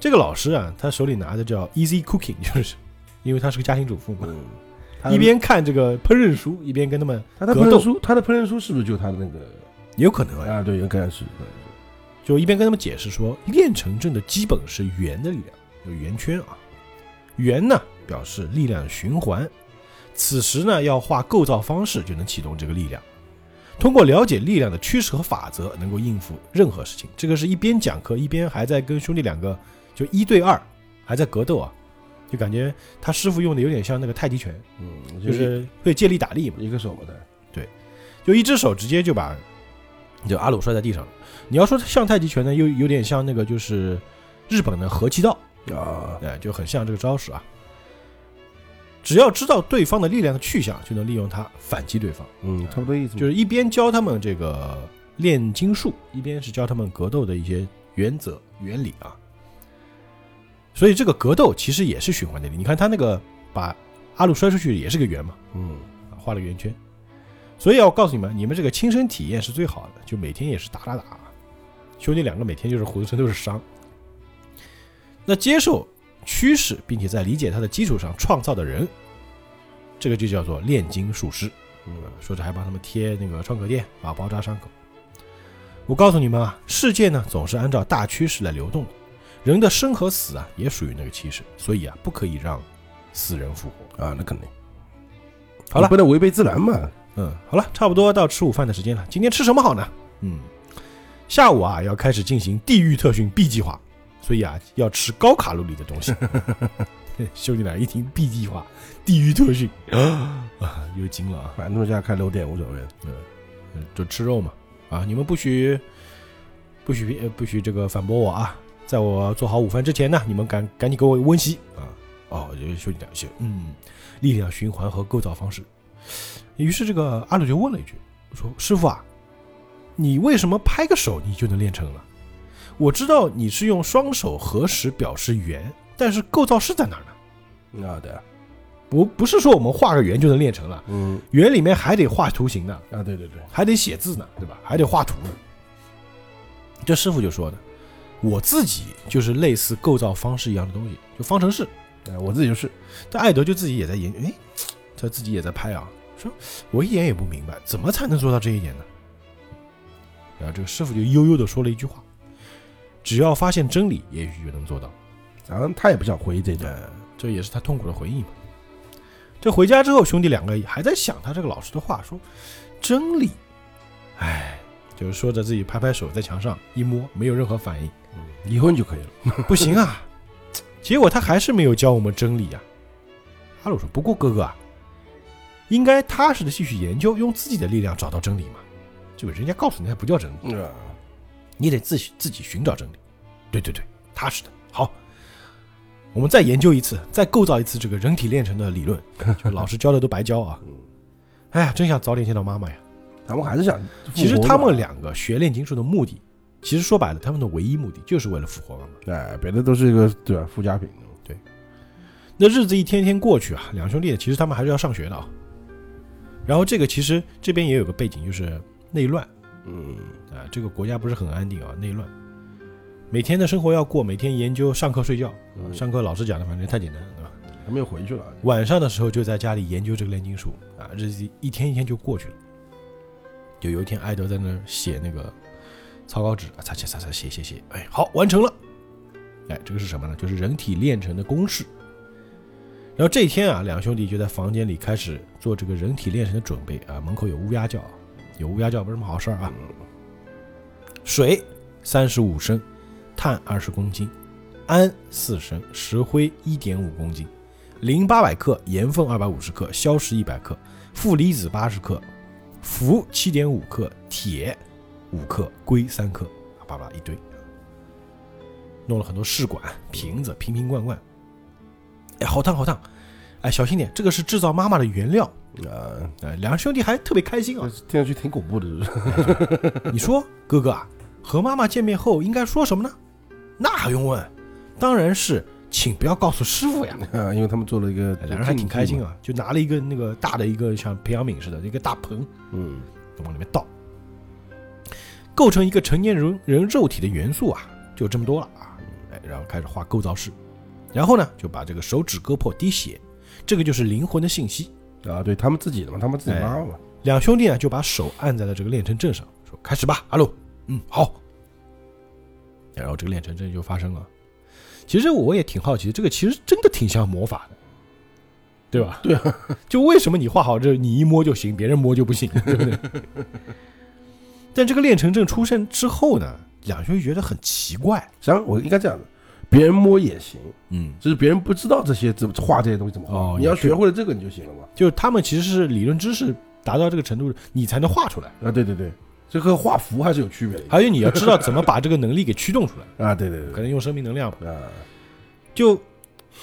这个老师啊，他手里拿的叫 Easy Cooking，就是因为他是个家庭主妇嘛，嗯，他一边看这个烹饪书，一边跟他们他的格斗烹饪书，他的烹饪书是不是就他的那个也有可能啊，对，有可能是，就一边跟他们解释说，炼成阵的基本是圆的力量，有圆圈啊。圆呢表示力量循环，此时呢要画构造方式就能启动这个力量。通过了解力量的趋势和法则，能够应付任何事情。这个是一边讲课一边还在跟兄弟两个就一对二还在格斗啊，就感觉他师傅用的有点像那个太极拳，嗯，就是会借力打力嘛。一个手的，对，就一只手直接就把就阿鲁摔在地上了。你要说像太极拳呢，又有点像那个就是日本的合气道，啊，哎，就很像这个招式啊。只要知道对方的力量的去向，就能利用它反击对方。嗯，差不多意思，就是一边教他们这个炼金术，一边是教他们格斗的一些原则原理啊。所以这个格斗其实也是循环的力。你看他那个把阿鲁摔出去也是个圆嘛，嗯，啊画了个圆圈。所以要告诉你们，你们这个亲身体验是最好的，就每天也是打打打，兄弟两个每天就是浑身都是伤。那接受趋势，并且在理解它的基础上创造的人，这个就叫做炼金术师。嗯，说着还帮他们贴那个创可贴啊，包扎伤口。我告诉你们啊，世界呢总是按照大趋势来流动的，人的生和死啊也属于那个趋势，所以啊不可以让死人复活。啊，那肯定，好了不能违背自然嘛，嗯，好了，差不多到吃午饭的时间了。今天吃什么好呢？嗯，下午啊要开始进行地狱特训 B 计划，所以啊要吃高卡路里的东西。兄弟俩一听 B 计划，地狱特训啊，又惊了啊！反正家开漏点无所谓，嗯，就吃肉嘛。啊，你们不许不许呃不许这个反驳我啊！在我做好午饭之前呢，你们赶赶紧给我温习啊！哦，就是兄弟俩行，嗯，力量循环和构造方式。于是这个阿鲁就问了一句，说：“师傅啊，你为什么拍个手你就能练成了？我知道你是用双手合十表示圆，但是构造式在哪儿呢？啊，对啊，不不是说我们画个圆就能练成了，嗯，圆里面还得画图形呢。”啊，对对对，还得写字呢，对吧？还得画图呢。这师傅就说呢，我自己就是类似构造方式一样的东西，就方程式。哎，我自己就是，但艾德就自己也在研究，哎，他自己也在拍啊，说我一点也不明白，怎么才能做到这一点呢？然后这个师傅就悠悠的说了一句话：只要发现真理，也许就能做到。然后他也不想回忆这段，呃，这也是他痛苦的回忆嘛。这回家之后，兄弟两个还在想他这个老师的话，说真理，哎，就是说着自己拍拍手，在墙上一摸，没有任何反应，离婚就可以了，不行啊。结果他还是没有教我们真理啊。阿鲁说：“不过哥哥啊，应该踏实的继续研究，用自己的力量找到真理嘛。这个人家告诉你，还不叫真理，啊，你得自己自己寻找真理。对对对，踏实的好。我们再研究一次，再构造一次这个人体炼成的理论，就老师教的都白教啊。哎呀，真想早点见到妈妈呀。他们还是想，其实他们，两个学炼金术的目的，其实说白了，他们的唯一目的就是为了复活妈妈。哎，别的都是一个对吧附加品，对那日子一天天过去啊，两兄弟其实他们还是要上学的啊。然后这个其实这边也有个背景，就是内乱嗯，啊，这个国家不是很安定啊，内乱。每天的生活要过，每天研究、上课、睡觉。嗯上课老师讲的，反正太简单了，对吧？他们又回去了，晚上的时候就在家里研究这个炼金术啊，日子一天一天就过去了。就有一天，艾德在那儿写那个草稿纸，啊擦擦擦擦写写写，哎，好，完成了。哎，这个是什么呢？就是人体炼成的公式。然后这一天啊，两兄弟就在房间里开始做这个人体炼成的准备啊。门口有乌鸦叫，有乌鸦叫不是什么好事儿啊。水三十五升，碳二十公斤，氨四升，石灰一点五公斤，磷八百克，盐分二百五十克，硝石一百克，负离子八十克，氟七点五克，铁五克，硅三克，叭叭一堆，弄了很多试管、瓶子，瓶瓶罐罐。哎，好烫好烫！哎，小心点，这个是制造妈妈的原料。啊，哎，两个兄弟还特别开心啊。听上去挺恐怖的，你说，哥哥啊，和妈妈见面后应该说什么呢？那还用问？当然是，请不要告诉师傅呀。啊，因为他们做了一个，哎两人还挺开心，啊，就拿了一个那个大的一个像培养皿似的一个大盆，嗯，往里面倒。构成一个成年人人肉体的元素啊，就这么多了啊。哎，然后开始画构造式，然后呢，就把这个手指割破滴血，这个就是灵魂的信息。啊，对他们自己的嘛，他们自己妈嘛，两兄弟啊就把手按在了这个炼成阵上，说：“开始吧，阿鲁。”嗯，好。然后这个炼成阵就发生了。其实我也挺好奇，这个其实真的挺像魔法的，对吧？对啊，就为什么你画好这，你一摸就行，别人摸就不行，对不对？但这个炼成阵出现之后呢，两兄弟觉得很奇怪，实际上我应该这样的，别人摸也行，嗯，只是别人不知道这些怎么画这些东西怎么画，哦你要学会了这个你就行了嘛。就是他们其实是理论知识达到这个程度，你才能画出来，啊，对对对，这和画符还是有区别的。还有你要知道怎么把这个能力给驱动出来，啊，对对对。可能用生命能量吧。啊，就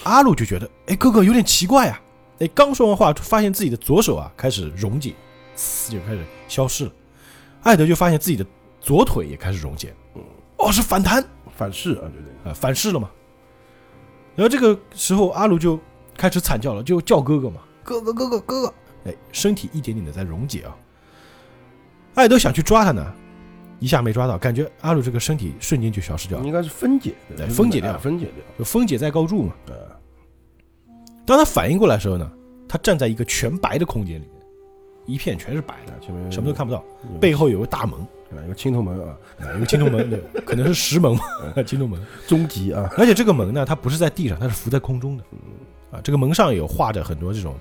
阿鲁就觉得，哎，哥哥有点奇怪啊，哎，刚说完话，发现自己的左手啊开始溶解，呲就开始消失了。艾德就发现自己的左腿也开始溶解，哦，是反弹，反噬啊，对对，啊，反噬了嘛。然后这个时候，阿鲁就开始惨叫了，就叫哥哥嘛，哥哥哥哥哥哥，哎，身体一点点的在溶解啊。艾德想去抓他呢，一下没抓到，感觉阿鲁这个身体瞬间就消失掉了，应该是分解，对分解掉啊分解掉。就分解在高筑嘛。啊，当他反应过来的时候呢，他站在一个全白的空间里面，一片全是白的，前面什么都看不到，背后有个大门，啊一个青铜门啊，啊有个青铜门，对，可能是石门嘛，青铜门。终极啊，而且这个门呢，它不是在地上，它是浮在空中的，啊，这个门上有画着很多这种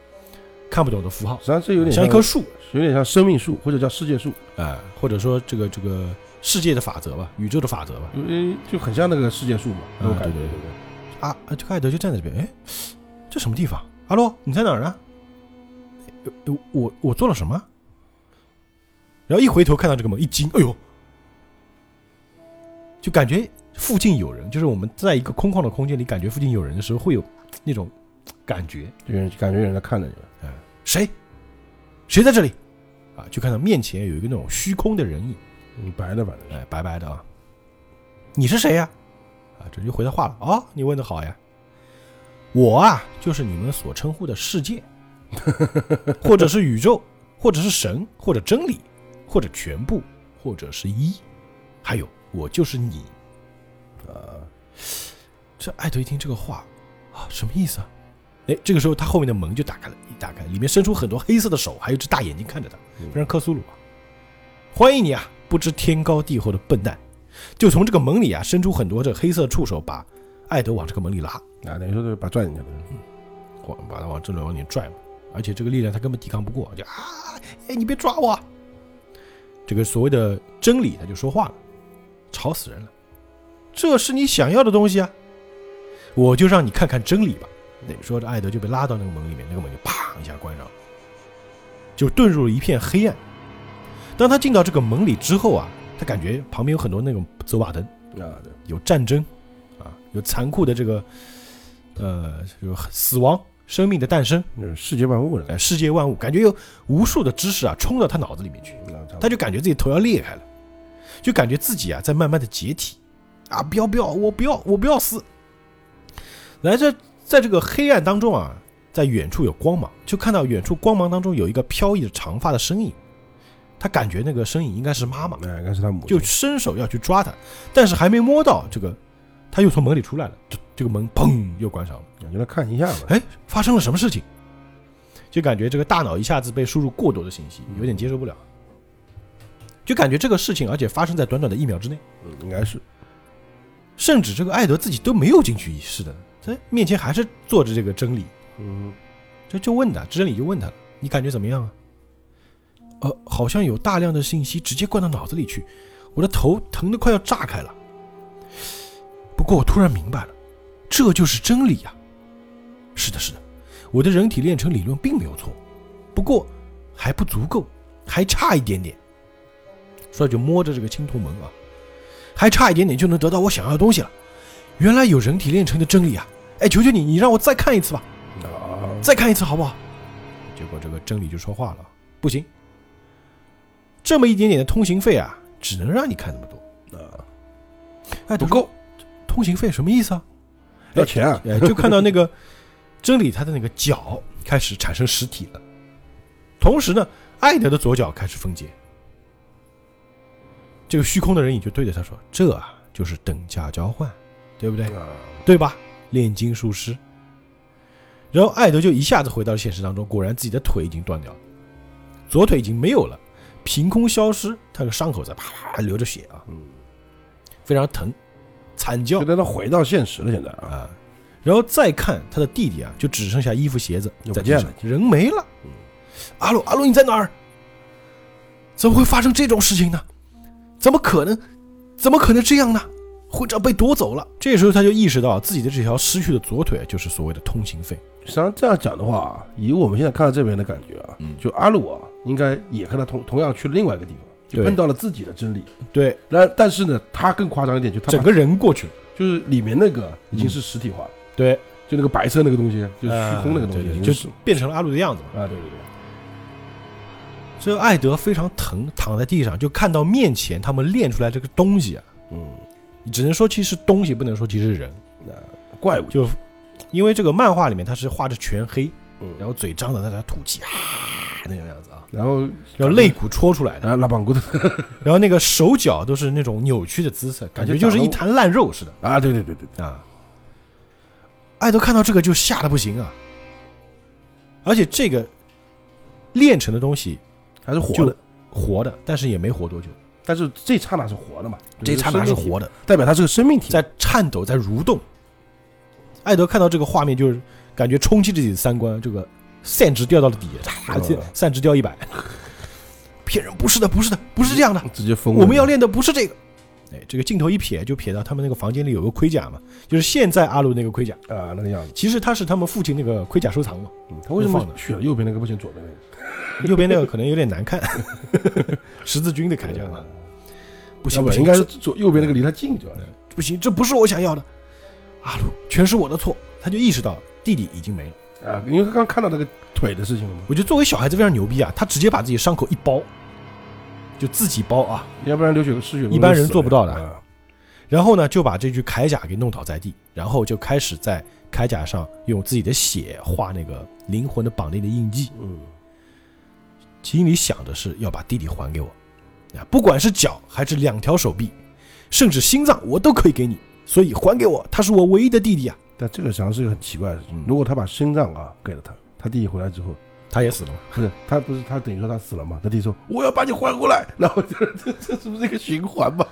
看不懂的符号实，际上这有点像一棵树，有点像生命树或者叫世界树，啊，或者说这个这个世界的法则吧，宇宙的法则吧。因为就很像那个世界树嘛，啊，对，对对对不啊，啊这个艾德就站在这边，哎，这什么地方？阿洛，你在哪儿呢？我我做了什么？然后一回头看到这个门，一惊，哎呦，就感觉附近有人，就是我们在一个空旷的空间里，感觉附近有人的时候，会有那种感觉，对？有人感觉有人在看着你们，谁？谁在这里？啊，就看到面前有一个那种虚空的人影，嗯，白的反正，哎，白白的啊。你是谁呀、啊？这就回他话了。哦，你问的好呀。我啊，就是你们所称呼的世界，或者是宇宙，或者是神，或者真理，或者全部，或者是一，还有我就是你。啊，这艾德一听这个话啊，什么意思啊？哎，这个时候他后面的门就打开了，一打开，里面伸出很多黑色的手，还有一只大眼睛看着他，嗯非常克苏鲁啊！欢迎你啊，不知天高地厚的笨蛋！就从这个门里啊，伸出很多这黑色触手，把艾德往这个门里拉，啊，等于说是把拽进去了，往把他往这里往里拽嘛。而且这个力量他根本抵抗不过，就啊，哎，你别抓我！这个所谓的真理他就说话了，吵死人了！这是你想要的东西啊，我就让你看看真理吧。那说着，艾德就被拉到那个门里面，那个门就砰一下关上了，就遁入了一片黑暗。当他进到这个门里之后啊，他感觉旁边有很多那种走马灯，啊，有战争啊，有残酷的这个呃，有死亡、生命的诞生，世界万物了，呃，世界万物，感觉有无数的知识啊冲到他脑子里面去，他就感觉自己头要裂开了，就感觉自己啊在慢慢的解体啊！不要不要，我不要我不要死！来这在这个黑暗当中啊，在远处有光芒，就看到远处光芒当中有一个飘逸的长发的身影，他感觉那个身影应该是妈妈，哎，应该是他母亲，就伸手要去抓他，但是还没摸到这个，他又从门里出来了，这这个门砰又关上了。感觉来看一下吧，哎，发生了什么事情？就感觉这个大脑一下子被输入过多的信息，有点接受不了。就感觉这个事情，而且发生在短短的一秒之内，嗯，应该是，甚至这个艾德自己都没有进去一试的，在面前还是坐着这个真理，嗯，就就问他，真理就问他，你感觉怎么样啊？呃，好像有大量的信息直接灌到脑子里去，我的头疼得快要炸开了。不过我突然明白了，这就是真理呀、是的，是的，我的人体炼成理论并没有错，不过还不足够，还差一点点。说着就摸着这个青铜门啊，还差一点点就能得到我想要的东西了。原来有人体炼成的真理啊！哎，求求你，你让我再看一次吧。啊，再看一次好不好？结果这个真理就说话了，不行，这么一点点的通行费啊，只能让你看那么多。啊，哎，不够，通行费什么意思啊？要钱啊，哎，就看到那个真理他的那个脚开始产生实体了，同时呢，艾德的左脚开始分解。这个虚空的人影就对着他说：“这啊，就是等价交换，对不对？啊，对吧？炼金术师。然后艾德就一下子回到了现实当中，果然自己的腿已经断掉了，左腿已经没有了，凭空消失，他的伤口在啪啪啪流着血啊，嗯，非常疼。惨叫就在他回到现实了，现在啊，啊。然后再看他的弟弟啊，就只剩下衣服鞋子在地上就不见了，人没了。阿鲁，阿鲁你在哪儿？怎么会发生这种事情呢？怎么可能？怎么可能这样呢？会长被夺走了。这时候他就意识到自己的这条失去的左腿就是所谓的通行费。实际上这样讲的话啊，以我们现在看到这边的感觉啊，嗯就阿鲁啊，应该也和他同同样去了另外一个地方，就碰到了自己的真理。对，那但是呢，他更夸张一点，就他整个人过去了。就是里面那个已经是实体化了，对，就那个白色那个东西，就是虚空那个东西，呃对对就是变成了阿鲁的样子嘛。啊，对对对，这艾德非常疼，躺在地上，就看到面前他们练出来这个东西啊，嗯，只能说其实东西，不能说其实是人。那怪物。就因为这个漫画里面他是画着全黑，嗯然后嘴张着在那吐气啊那种样子啊，然后然后肋骨戳出来的，啊拉邦骨头。然后那个手脚都是那种扭曲的姿势，感觉就是一滩烂肉似的。啊，对对对对对，啊。艾德看到这个就吓得不行啊，而且这个练成的东西还是活就的，活的，但是也没活多久，但是这刹那是活的嘛，这刹那是活的，代表它是个生命体，在颤抖，在蠕动。艾德看到这个画面，就是感觉冲击自己的三观，这个散值掉到了底，啊嗯，散值掉一百，骗人！不是的，不是的，不是这样的，直接疯了。我们要练的不是这个。哎，这个镜头一撇，就撇到他们那个房间里有个盔甲嘛，就是现在阿鲁那个盔甲，啊那个样子，其实他是他们父亲那个盔甲收藏嘛，嗯他为什放的么选右边那个不选左边那个？右边那个可能有点难看，十字军的铠甲嘛，不行不不行，应该是左右边那个离他近就完了。不行，这不是我想要的，阿鲁全是我的错，他就意识到弟弟已经没了。啊，因为他刚看到那个腿的事情了嘛，我觉得作为小孩子非常牛逼啊，他直接把自己伤口一包，就自己包啊，要不然流血失血，一般人做不到的。啊然后呢就把这具铠甲给弄倒在地，然后就开始在铠甲上用自己的血画那个灵魂的绑定的印记，嗯，心里想的是要把弟弟还给我，啊，不管是脚还是两条手臂，甚至心脏我都可以给你，所以还给我，他是我唯一的弟弟啊，但这个实际上是个很奇怪的事情。嗯。如果他把心脏啊给了他，他弟弟回来之后，他也死了嘛，不是他不是他等于说他死了嘛？他弟弟说我要把你还过来，然后 这这这是不是一个循环嘛？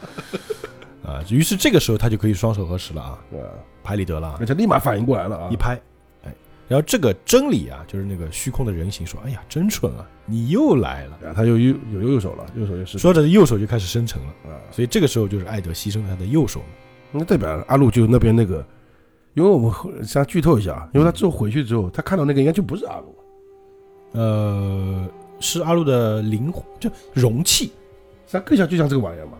啊，于是这个时候他就可以双手合十了啊？拍里德了啊，而且立马反应过来了啊一！拍，哎，然后这个真理啊，就是那个虚空的人形说：“哎呀，真蠢啊，你又来了。啊，他又右有右手了，右手又”是说着右手就开始生成了，啊，所以这个时候就是艾德牺牲了他的右手嘛。那代表阿路就那边那个，因为我们后先剧透一下啊，因为他之后回去之后，他看到那个应该就不是阿路，呃，是阿路的灵魂，就容器，实际上更像就像这个玩意儿嘛。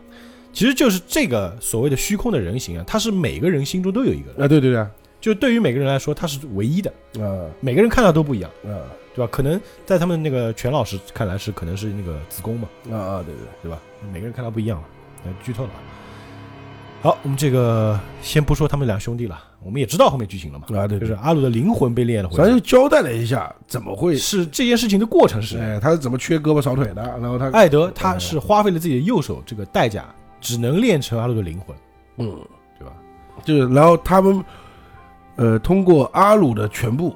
其实就是这个所谓的虚空的人形啊，它是每个人心中都有一个的，啊，对对对。啊，就对于每个人来说，它是唯一的，啊。每个人看到都不一样，啊。对吧？可能在他们那个全老师看来是可能是那个子宫嘛，啊啊，对对，对吧？每个人看到不一样嘛，那剧透了。啊。好，我们这个先不说他们两兄弟了，我们也知道后面剧情了嘛，啊对，就是阿鲁的灵魂被炼了回来反正，就交代了一下怎么会，是这件事情的过程是，哎，他是怎么缺胳膊少腿的，然后他，艾德他是花费了自己的右手这个代价，只能练成阿鲁的灵魂，嗯，对吧？就是然后他们，呃，通过阿鲁的全部，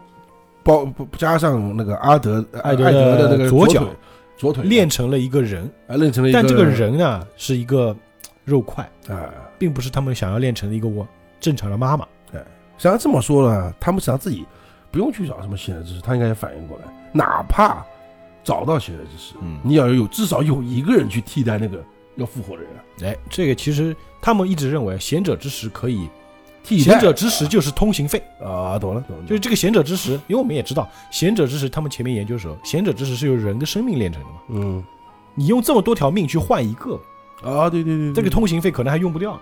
包不加上那个阿德艾德的那个左脚腿左腿练成了一个人，啊练成了一个，但这个人呢是一个肉块，啊，并不是他们想要练成的一个我正常的妈妈。实际上这么说呢，他们实际上自己不用去找什么新的知识，他应该也反应过来，哪怕找到新的知识，嗯你要有至少有一个人去替代那个要复活的人啊，哎，这个其实他们一直认为贤者之石可以，替代贤者之石就是通行费，啊，懂了懂了，就是这个贤者之石，因为我们也知道贤者之石，他们前面研究的时候，贤者之石是由人的生命炼成的嘛，嗯。你用这么多条命去换一个，啊，对对对，对。这个通行费可能还用不掉，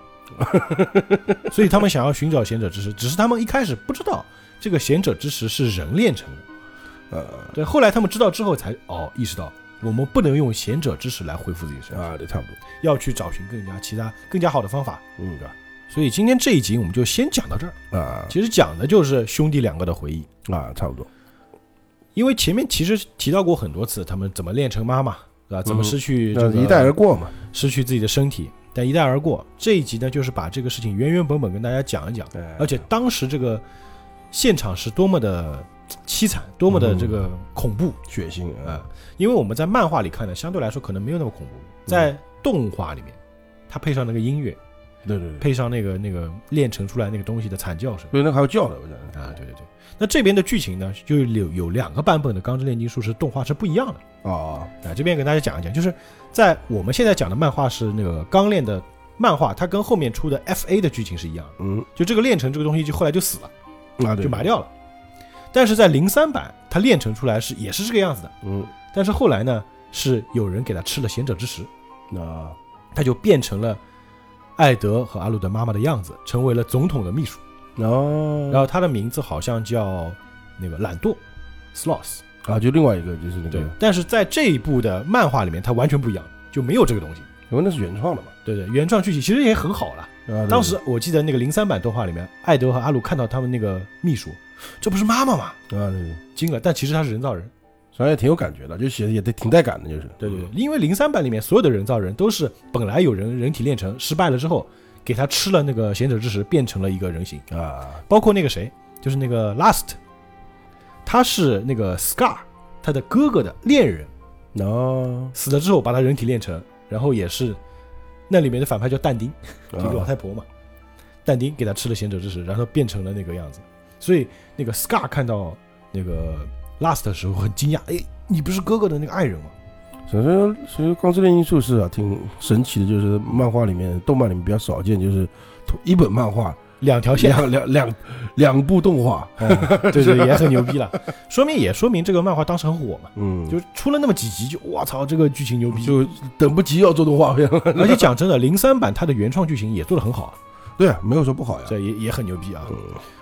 所以他们想要寻找贤者之石，只是他们一开始不知道这个贤者之石是人炼成的，呃。对，后来他们知道之后才哦意识到，我们不能用贤者之石来恢复自己身体，啊，对，差不多，要去找寻更加其他更加好的方法，嗯对。吧？所以今天这一集我们就先讲到这儿，啊。其实讲的就是兄弟两个的回忆。啊，差不多，因为前面其实提到过很多次，他们怎么练成妈妈，对吧？怎么失去这个那一带而过嘛，失去自己的身体，但一带而过。这一集呢，就是把这个事情原原本本跟大家讲一讲，哎而且当时这个现场是多么的凄惨，多么的这个恐怖血腥啊、啊，因为我们在漫画里看的，相对来说可能没有那么恐怖，在动画里面，它配上那个音乐，对对对，配上那个那个炼成出来那个东西的惨叫声对，那还有叫的，我讲啊，对对对。那这边的剧情呢，就有有两个版本的《钢之炼金术士》动画是不一样的。哦，啊。这边跟大家讲一讲，就是在我们现在讲的漫画是那个钢炼的漫画，它跟后面出的 FA 的剧情是一样的，嗯，就这个炼成这个东西就后来就死了，啊，就埋掉了。但是在零三版，它炼成出来是也是这个样子的，嗯，但是后来呢，是有人给他吃了贤者之石，那，他就变成了艾德和阿鲁的妈妈的样子，成为了总统的秘书。哦，然后他的名字好像叫那个懒惰 （sloth）。啊，就另外一个就是那对个，，但是在这一部的漫画里面，它完全不一样，就没有这个东西。因为那是原创的嘛，对对，原创剧情其实也很好了。啊，当时我记得那个零三版动画里面，艾德和阿鲁看到他们那个秘书，这不是妈妈吗？对啊，对对，惊了，但其实他是人造人。反正也挺有感觉的，就写的也得挺带感的，就是，对对对，因为零三版里面所有的人造人都是本来有人人体炼成失败了之后，给他吃了那个贤者之石，变成了一个人形。啊，包括那个谁，就是那个 Last，他是那个 Scar 他的哥哥的恋人，哦，死了之后把他人体炼成，然后也是那里面的反派叫但丁，就啊老太婆嘛，但丁给他吃了贤者之石，然后变成了那个样子，所以那个 Scar 看到那个 Last 的时候很惊讶，哎，你不是哥哥的那个爱人吗？首先，其实《钢之炼金术士》啊，挺神奇的，就是漫画里面、动漫里面比较少见，就是同一本漫画两条线，两两两两部动画，嗯 对对，也很牛逼了，说明也说明这个漫画当时很火嘛，嗯，就出了那么几集就，我操，这个剧情牛逼，就等不及要做动画片了。而且讲真的，零三版它的原创剧情也做得很好，对啊，没有说不好呀。这也也很牛逼啊。嗯，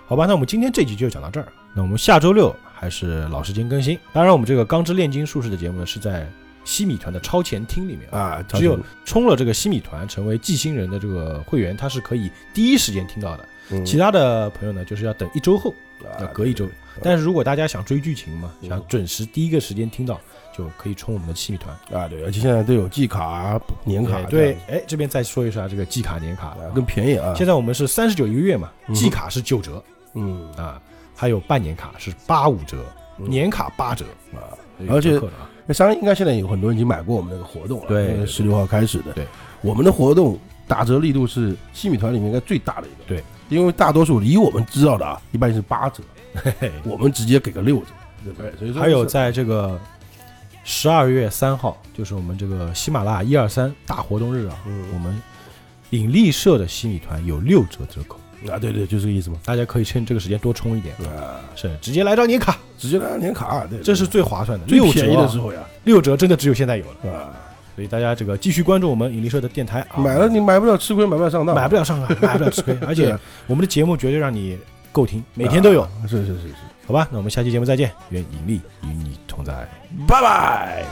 好吧，那我们今天这集就讲到这儿。那我们下周六还是老时间更新。当然，我们这个《钢之炼金术士》的节目呢是在西米团的超前厅里面。啊，啊，只有充了这个西米团成为寄星人的这个会员，他是可以第一时间听到的。嗯。其他的朋友呢，就是要等一周后，啊要隔一周。但是如果大家想追剧情嘛，想准时第一个时间听到，就可以充我们的西米团。啊，对，而且现在都有季卡、年卡哎，对，哎，这边再说一下这个季卡年卡啊，更便宜啊。现在我们是三十九一个月嘛，嗯季卡是九折。嗯。啊，还有半年卡是八五折，嗯。年卡八折，啊，而且那商应该现在有很多人已经买过我们那个活动了，对十六号开始的。对，我们的活动打折力度是西米团里面应该最大的一个。对，因为大多数以我们知道的啊，一般是八折，嘿 嘿我们直接给个六折，对不对？所以说还有在这个十二月三号，就是我们这个喜马拉雅一二三大活动日啊，我嗯们引力社的西米团有六折折扣，啊对对就这个意思嘛。大家可以趁这个时间多充一点。啊。是直接来张年卡。直接来张年卡啊对这是最划算的最便宜的时候呀。六折真的只有现在有了啊。所以大家这个继续关注我们引力社的电台啊买了你买不了吃亏买不了上当。买不了上当买不了吃亏。而且我们的节目绝对让你够听每天都有是是是是。好吧那我们下期节目再见愿引力与你同在拜拜。